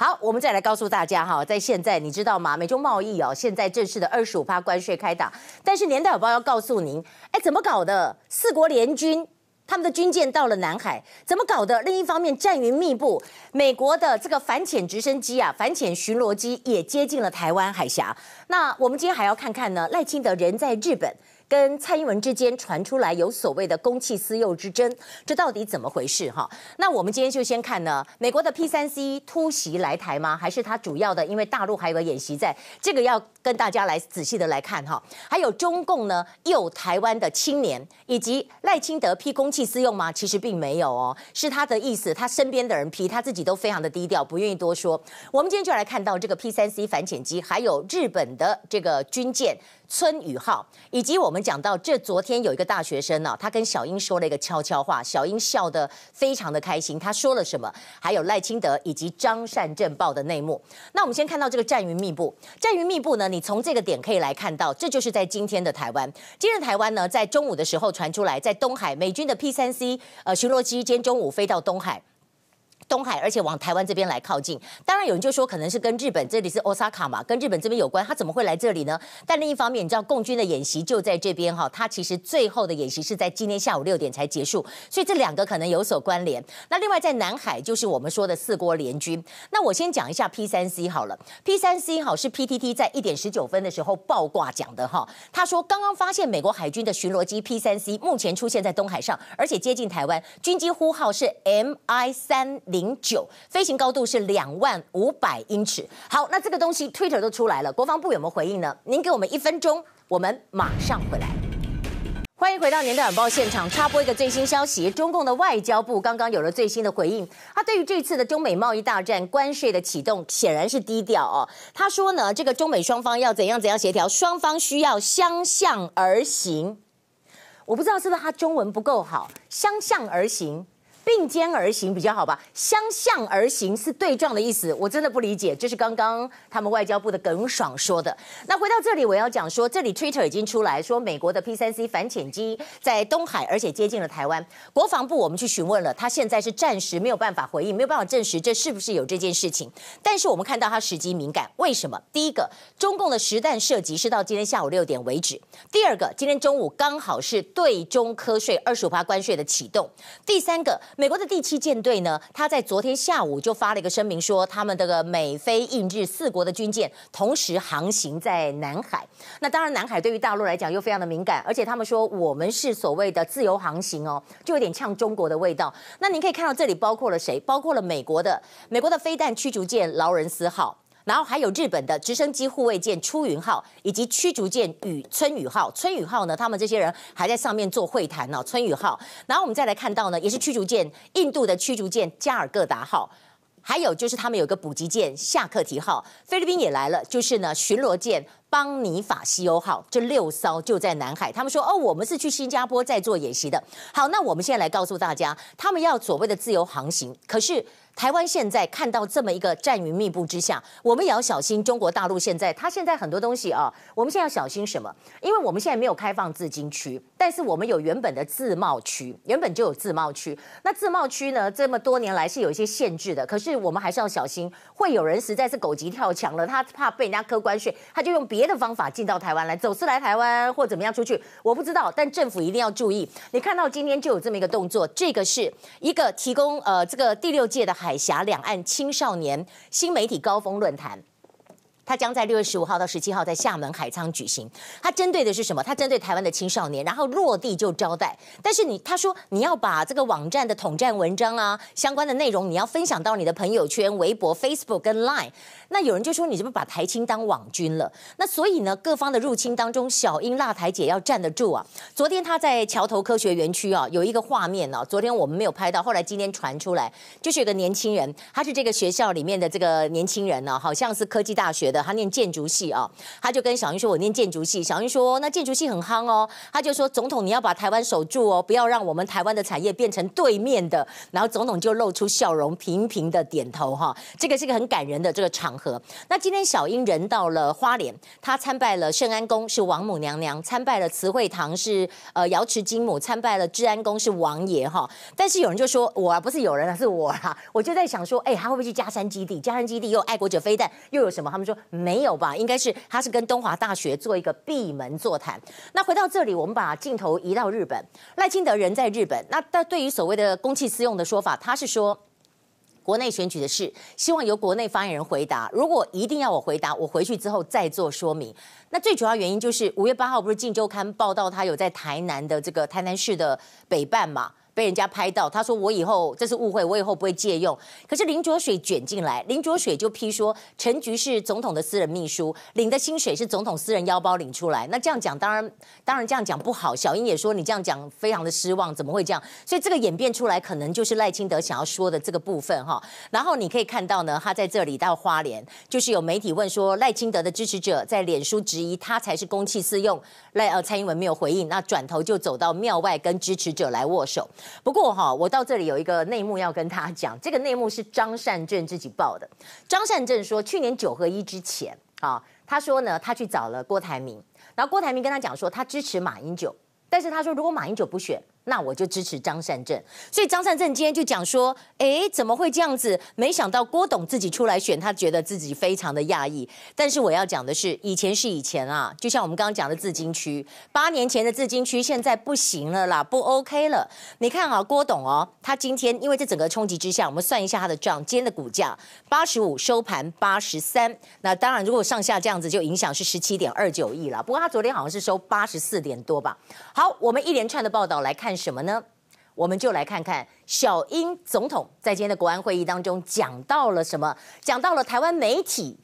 Speaker 1: 好，我们再来告诉大家哈，在现在你知道吗？美中贸易哦，现在正式的二十五趴关税开打，但是年代有报要告诉您，哎，怎么搞的？四国联军他们的军舰到了南海，怎么搞的？另一方面，战云密布，美国的这个反潜直升机啊，反潜巡逻机也接近了台湾海峡。那我们今天还要看看呢，赖清德人在日本。跟蔡英文之间传出来有所谓的公器私用之争，这到底怎么回事哈？那我们今天就先看呢，美国的 P 三 C 突袭来台吗？还是它主要的？因为大陆还有个演习在，这个要跟大家来仔细的来看哈。还有中共呢，有台湾的青年以及赖清德批公器私用吗？其实并没有哦，是他的意思，他身边的人批，他自己都非常的低调，不愿意多说。我们今天就来看到这个 P 三 C 反潜机，还有日本的这个军舰。春雨号，以及我们讲到这，昨天有一个大学生呢、他跟小英说了一个悄悄话，小英笑得非常的开心。他说了什么？还有赖清德以及张善政报的内幕。那我们先看到这个战云密布，战云密布呢，你从这个点可以来看到，这就是在今天的台湾。今天的台湾呢，在中午的时候传出来，在东海美军的 P 三 C 呃巡逻机，今天中午飞到东海。东海，而且往台湾这边来靠近。当然有人就说，可能是跟日本这里是 Osaka 嘛，跟日本这边有关。他怎么会来这里呢？但另一方面，你知道共军的演习就在这边哈。他其实最后的演习是在今天下午六点才结束，所以这两个可能有所关联。那另外在南海，就是我们说的四国联军。那我先讲一下 P 三 C 好了，P 三 C 好是 PTT 在一点十九分的时候爆挂讲的哈。他说刚刚发现美国海军的巡逻机 P 三 C 目前出现在东海上，而且接近台湾，军机呼号是 MI 三零。零九飞行高度是两万五百英尺。好，那这个东西 Twitter 都出来了，国防部有没有回应呢？您给我们一分钟，我们马上回来。欢迎回到年代晚报现场，插播一个最新消息：中共的外交部刚刚有了最新的回应。他对于这次的中美贸易大战关税的启动，显然是低调哦。他说呢，这个中美双方要怎样怎样协调，双方需要相向而行。我不知道是不是他中文不够好，相向而行。并肩而行比较好吧，相向而行是对撞的意思，我真的不理解。这是刚刚他们外交部的耿爽说的。那回到这里，我要讲说，这里 Twitter 已经出来说，美国的 P3C 反潜机在东海，而且接近了台湾。国防部我们去询问了，他现在是暂时没有办法回应，没有办法证实这是不是有这件事情。但是我们看到他时机敏感，为什么？第一个，中共的实弹射击是到今天下午六点为止；第二个，今天中午刚好是对中科税二十五趴关税的启动；第三个。美国的第七舰队呢，他在昨天下午就发了一个声明，说他们这个美菲印日四国的军舰同时航行在南海。那当然，南海对于大陆来讲又非常的敏感，而且他们说我们是所谓的自由航行哦，就有点呛中国的味道。那您可以看到这里包括了谁？包括了美国的美国的飞弹驱逐舰劳伦斯号。然后还有日本的直升机护卫舰出云号，以及驱逐舰与春雨号。春雨号呢，他们这些人还在上面做会谈呢、哦。春雨号，然后我们再来看到呢，也是驱逐舰，印度的驱逐舰加尔各答号，还有就是他们有个补给舰夏克提号，菲律宾也来了，就是呢巡逻舰邦尼法西欧号，这六艘就在南海。他们说哦，我们是去新加坡在做演习的。好，那我们现在来告诉大家，他们要所谓的自由航行，可是。台湾现在看到这么一个战云密布之下，我们也要小心。中国大陆现在，它现在很多东西啊，我们现在要小心什么？因为我们现在没有开放自经区，但是我们有原本的自贸区，原本就有自贸区。那自贸区呢，这么多年来是有一些限制的，可是我们还是要小心，会有人实在是狗急跳墙了，他怕被人家扣关税，他就用别的方法进到台湾来，走私来台湾或怎么样出去，我不知道。但政府一定要注意。你看到今天就有这么一个动作，这个是一个提供呃这个第六届的海。海峡两岸青少年新媒体高峰论坛。他将在六月十五号到十七号在厦门海沧举行。他针对的是什么？他针对台湾的青少年，然后落地就招待。但是你他说你要把这个网站的统战文章啊，相关的内容你要分享到你的朋友圈、微博、Facebook 跟 Line。那有人就说你是不是把台青当网军了？那所以呢，各方的入侵当中，小英辣台姐要站得住啊。昨天她在桥头科学园区啊，有一个画面啊，昨天我们没有拍到，后来今天传出来，就是有个年轻人，他是这个学校里面的这个年轻人呢、啊，好像是科技大学的。他念建筑系啊，他就跟小英说：“我念建筑系。”小英说：“那建筑系很夯哦。”他就说：“总统，你要把台湾守住哦，不要让我们台湾的产业变成对面的。”然后总统就露出笑容，频频的点头哈。这个是一个很感人的这个场合。那今天小英人到了花莲，他参拜了圣安宫是王母娘娘，参拜了慈惠堂是呃瑶池金母，参拜了治安宫是王爷哈。但是有人就说：“我啊，不是有人啊，是我啦。”我就在想说：“哎，他会不会去佳山基地？佳山基地又有爱国者飞弹，又有什么？”他们说没有吧？应该是他是跟东华大学做一个闭门座谈。那回到这里，我们把镜头移到日本，赖清德人在日本。那但对于所谓的公器私用的说法，他是说。国内选举的事，希望由国内发言人回答。如果一定要我回答，我回去之后再做说明。那最主要原因就是五月八号不是《镜周刊》报道他有在台南的这个台南市的北办嘛？被人家拍到，他说我以后这是误会，我以后不会借用。可是林卓水卷进来，林卓水就批说陈菊是总统的私人秘书，领的薪水是总统私人腰包领出来。那这样讲，当然当然这样讲不好。小英也说你这样讲非常的失望，怎么会这样？所以这个演变出来，可能就是赖清德想要说的这个部分哈。然后你可以看到呢，他在这里到花莲，就是有媒体问说赖清德的支持者在脸书质疑他才是公器私用，赖呃蔡英文没有回应，那转头就走到庙外跟支持者来握手。不过哈，我到这里有一个内幕要跟他讲，这个内幕是张善政自己报的。张善政说，去年九合一之前啊，他说呢，他去找了郭台铭，然后郭台铭跟他讲说，他支持马英九，但是他说如果马英九不选。那我就支持张善政，所以张善政今天就讲说，哎，怎么会这样子？没想到郭董自己出来选，他觉得自己非常的讶异。但是我要讲的是，以前是以前啊，就像我们刚刚讲的自金区，八年前的自金区现在不行了啦，不 OK 了。你看啊，郭董哦，他今天因为这整个冲击之下，我们算一下他的账，今天的股价八十五收盘八十三，那当然如果上下这样子就影响是十七点二九亿了。不过他昨天好像是收八十四点多吧。好，我们一连串的报道来看。干什么呢？我们就来看看小英总统在今天的国安会议当中讲到了什么？讲到了台湾媒体，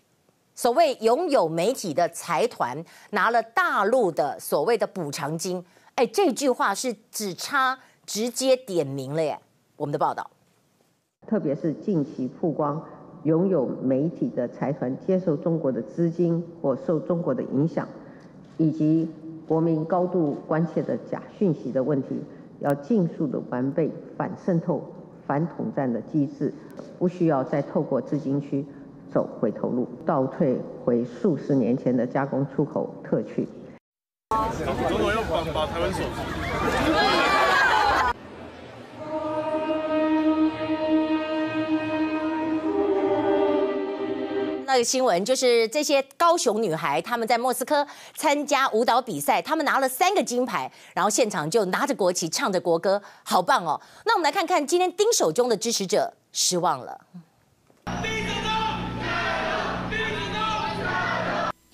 Speaker 1: 所谓拥有媒体的财团拿了大陆的所谓的补偿金。哎，这句话是只差直接点名了耶。我们的报道，
Speaker 6: 特别是近期曝光拥有媒体的财团接受中国的资金或受中国的影响，以及国民高度关切的假讯息的问题。要尽速的完备反渗透、反统战的机制，不需要再透过资金区走回头路，倒退回数十年前的加工出口特区。总统要把把台湾守住。
Speaker 1: 这个新闻就是这些高雄女孩，她们在莫斯科参加舞蹈比赛，她们拿了三个金牌，然后现场就拿着国旗，唱着国歌，好棒哦！那我们来看看今天丁守中的支持者失望了。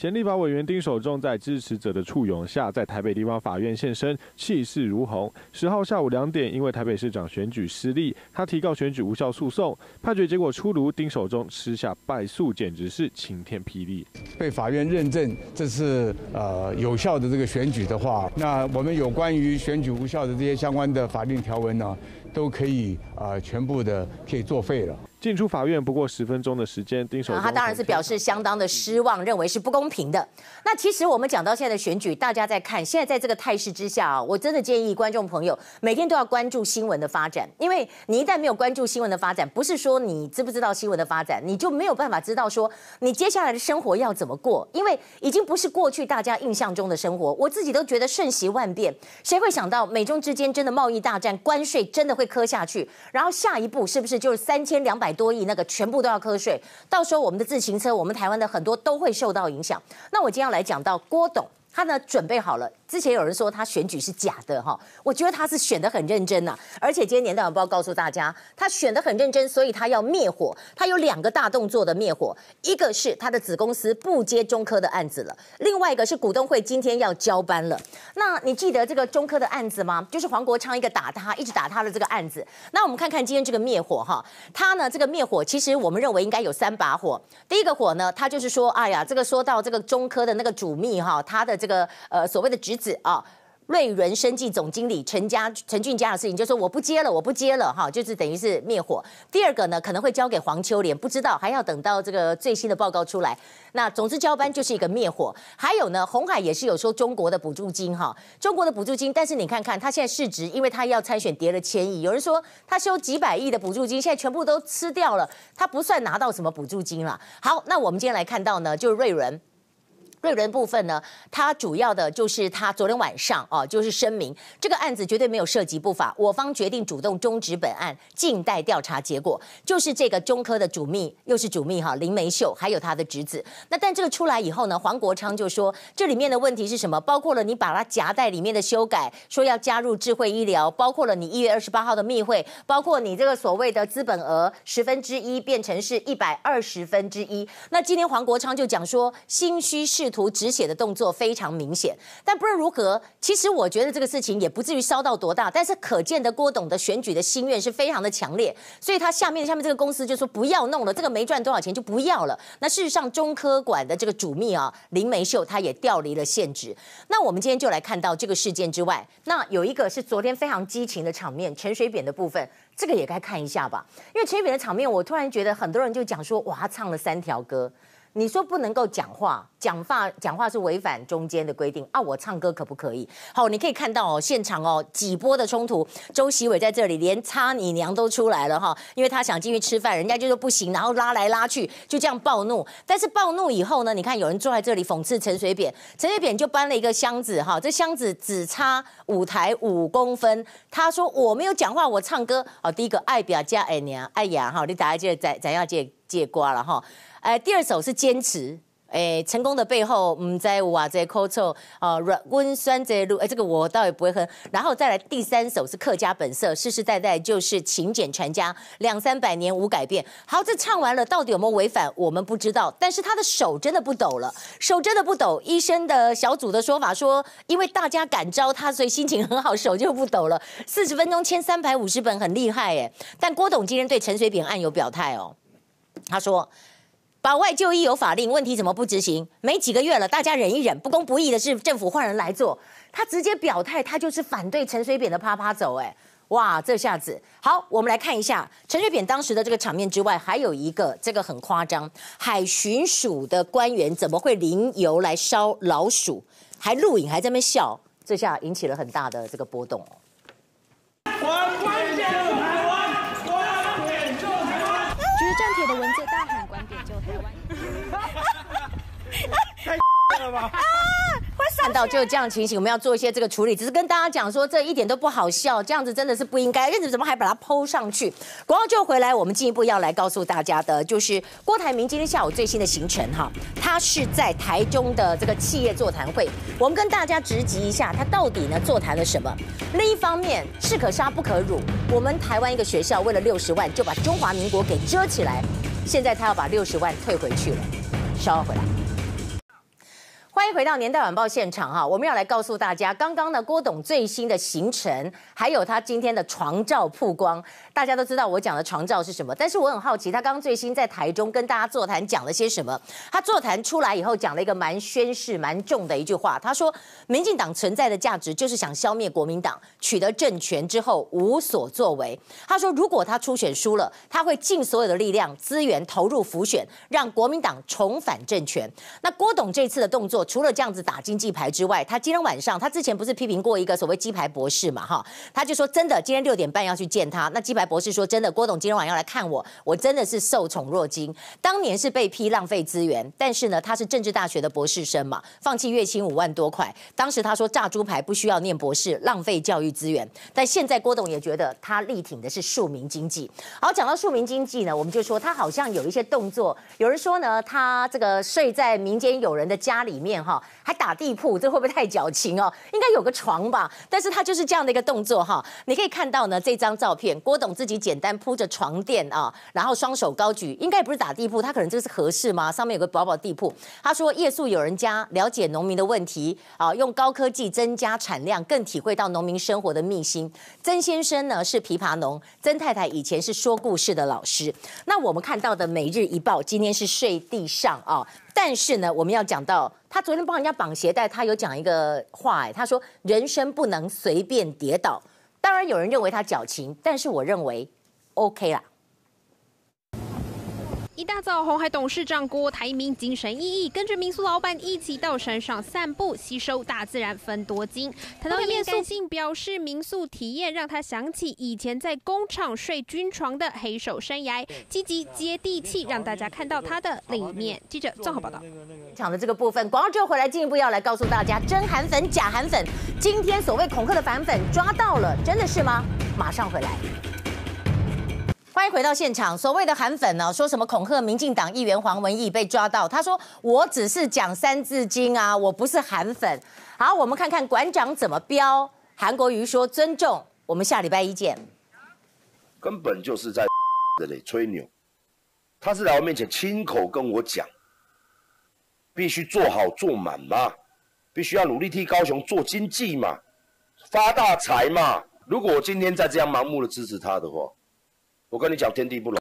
Speaker 14: 前立法委员丁守中在支持者的簇拥下，在台北地方法院现身，气势如虹。十号下午两点，因为台北市长选举失利，他提告选举无效诉讼。判决结果出炉，丁守中吃下败诉，简直是晴天霹雳。
Speaker 15: 被法院认证这是呃有效的这个选举的话，那我们有关于选举无效的这些相关的法令条文呢，都可以啊、呃、全部的可以作废了。
Speaker 14: 进出法院不过十分钟的时间，丁守中
Speaker 1: 他当然是表示相当的失望，认为是不公平的。那其实我们讲到现在的选举，大家在看，现在在这个态势之下啊，我真的建议观众朋友每天都要关注新闻的发展，因为你一旦没有关注新闻的发展，不是说你知不知道新闻的发展，你就没有办法知道说你接下来的生活要怎么过，因为已经不是过去大家印象中的生活。我自己都觉得瞬息万变，谁会想到美中之间真的贸易大战，关税真的会磕下去，然后下一步是不是就是三千两百？多亿那个全部都要课税，到时候我们的自行车，我们台湾的很多都会受到影响。那我今天要来讲到郭董。他呢准备好了。之前有人说他选举是假的哈，我觉得他是选得很认真呐。而且今天《年代晚报》告诉大家，他选得很认真，所以他要灭火。他有两个大动作的灭火，一个是他的子公司不接中科的案子了，另外一个是股东会今天要交班了。那你记得这个中科的案子吗？就是黄国昌一个打他，一直打他的这个案子。那我们看看今天这个灭火哈，他呢这个灭火，其实我们认为应该有三把火。第一个火呢，他就是说，哎呀，这个说到这个中科的那个主秘哈，他的这个。呃，所谓的执子啊，瑞伦生技总经理陈家陈俊家的事情，就说我不接了，我不接了哈，就是等于是灭火。第二个呢，可能会交给黄秋莲，不知道还要等到这个最新的报告出来。那总之交班就是一个灭火。还有呢，红海也是有说中国的补助金哈，中国的补助金，但是你看看他现在市值，因为他要参选跌了千亿，有人说他收几百亿的补助金，现在全部都吃掉了，他不算拿到什么补助金了。好，那我们今天来看到呢，就是瑞伦。瑞伦部分呢，他主要的就是他昨天晚上哦，就是声明这个案子绝对没有涉及不法，我方决定主动终止本案，静待调查结果。就是这个中科的主秘，又是主秘哈，林梅秀还有他的侄子。那但这个出来以后呢，黄国昌就说这里面的问题是什么？包括了你把它夹带里面的修改，说要加入智慧医疗，包括了你一月二十八号的密会，包括你这个所谓的资本额十分之一变成是一百二十分之一。那今天黄国昌就讲说，心虚是。图止血的动作非常明显，但不论如何，其实我觉得这个事情也不至于烧到多大，但是可见的郭董的选举的心愿是非常的强烈，所以他下面下面这个公司就说不要弄了，这个没赚多少钱就不要了。那事实上，中科馆的这个主秘啊林梅秀，他也调离了现职。那我们今天就来看到这个事件之外，那有一个是昨天非常激情的场面，陈水扁的部分，这个也该看一下吧，因为陈水扁的场面，我突然觉得很多人就讲说，哇，他唱了三条歌。你说不能够讲话，讲话讲话是违反中间的规定啊！我唱歌可不可以？好，你可以看到哦，现场哦几波的冲突，周锡玮在这里连擦你娘都出来了哈，因为他想进去吃饭，人家就说不行，然后拉来拉去，就这样暴怒。但是暴怒以后呢，你看有人坐在这里讽刺陈水扁，陈水扁就搬了一个箱子哈，这箱子只差舞台五公分。他说我没有讲话，我唱歌。哦，第一个爱表加爱娘爱呀哈，你大家记得在咱要借借瓜了哈。哎，第二首是坚持，哎，成功的背后，嗯，在瓦在口臭，啊，软温酸这路，哎，这个我倒也不会哼。然后再来第三首是客家本色，世世代代就是勤俭传家，两三百年无改变。好，这唱完了，到底有没有违反？我们不知道。但是他的手真的不抖了，手真的不抖。医生的小组的说法说，因为大家感召他，所以心情很好，手就不抖了。四十分钟签三百五十本，很厉害哎。但郭董今天对陈水扁案有表态哦，他说。保外就医有法令，问题怎么不执行？没几个月了，大家忍一忍。不公不义的是政府换人来做，他直接表态，他就是反对陈水扁的趴趴走。哎，哇，这下子好，我们来看一下陈水扁当时的这个场面之外，还有一个这个很夸张，海巡署的官员怎么会淋油来烧老鼠，还录影，还在那笑，这下引起了很大的这个波动。
Speaker 3: 铁的文字大喊“关点救台湾”，太了吧！
Speaker 1: 看到就这样情形，我们要做一些这个处理。只是跟大家讲说，这一点都不好笑，这样子真的是不应该。因为怎么还把它 PO 上去？广告就回来，我们进一步要来告诉大家的，就是郭台铭今天下午最新的行程哈，他是在台中的这个企业座谈会。我们跟大家直击一下，他到底呢座谈了什么？另一方面，士可杀不可辱，我们台湾一个学校为了六十万就把中华民国给遮起来，现在他要把六十万退回去了。稍后回来。欢迎回到年代晚报现场哈，我们要来告诉大家，刚刚呢郭董最新的行程，还有他今天的床照曝光。大家都知道我讲的床照是什么，但是我很好奇，他刚刚最新在台中跟大家座谈讲了些什么？他座谈出来以后讲了一个蛮宣誓、蛮重的一句话，他说：“民进党存在的价值就是想消灭国民党，取得政权之后无所作为。”他说：“如果他初选输了，他会尽所有的力量资源投入辅选，让国民党重返政权。”那郭董这次的动作。除了这样子打经济牌之外，他今天晚上，他之前不是批评过一个所谓鸡排博士嘛，哈，他就说真的，今天六点半要去见他。那鸡排博士说真的，郭董今天晚上要来看我，我真的是受宠若惊。当年是被批浪费资源，但是呢，他是政治大学的博士生嘛，放弃月薪五万多块。当时他说炸猪排不需要念博士，浪费教育资源。但现在郭董也觉得他力挺的是庶民经济。好，讲到庶民经济呢，我们就说他好像有一些动作，有人说呢，他这个睡在民间友人的家里面。哈，还打地铺，这会不会太矫情哦？应该有个床吧，但是他就是这样的一个动作哈。你可以看到呢，这张照片，郭董自己简单铺着床垫啊，然后双手高举，应该不是打地铺，他可能这是合适吗？上面有个薄薄地铺。他说夜宿有人家，了解农民的问题啊，用高科技增加产量，更体会到农民生活的秘辛。曾先生呢是枇杷农，曾太太以前是说故事的老师。那我们看到的《每日一报》今天是睡地上啊。但是呢，我们要讲到他昨天帮人家绑鞋带，他有讲一个话，哎，他说人生不能随便跌倒。当然有人认为他矫情，但是我认为 OK 啦。
Speaker 16: 一大早，红海董事长郭台铭精神奕奕，跟着民宿老板一起到山上散步，吸收大自然芬多精。谈到民宿，性表示民宿体验让他想起以前在工厂睡军床的黑手生涯，积极接地气，让大家看到他的另一面。记者综合报道。
Speaker 1: 讲的这个部分，广告之后回来进一步要来告诉大家，真韩粉、假韩粉。今天所谓恐吓的反粉抓到了，真的是吗？马上回来。欢迎回到现场。所谓的韩粉呢，说什么恐吓民进党议员黄文义被抓到，他说我只是讲三字经啊，我不是韩粉。好，我们看看馆长怎么标。韩国瑜说尊重，我们下礼拜一见。
Speaker 11: 根本就是在 这里吹牛，他是在我面前亲口跟我讲，必须做好做满嘛，必须要努力替高雄做经济嘛，发大财嘛。如果我今天再这样盲目的支持他的话，我跟你讲，天地不容。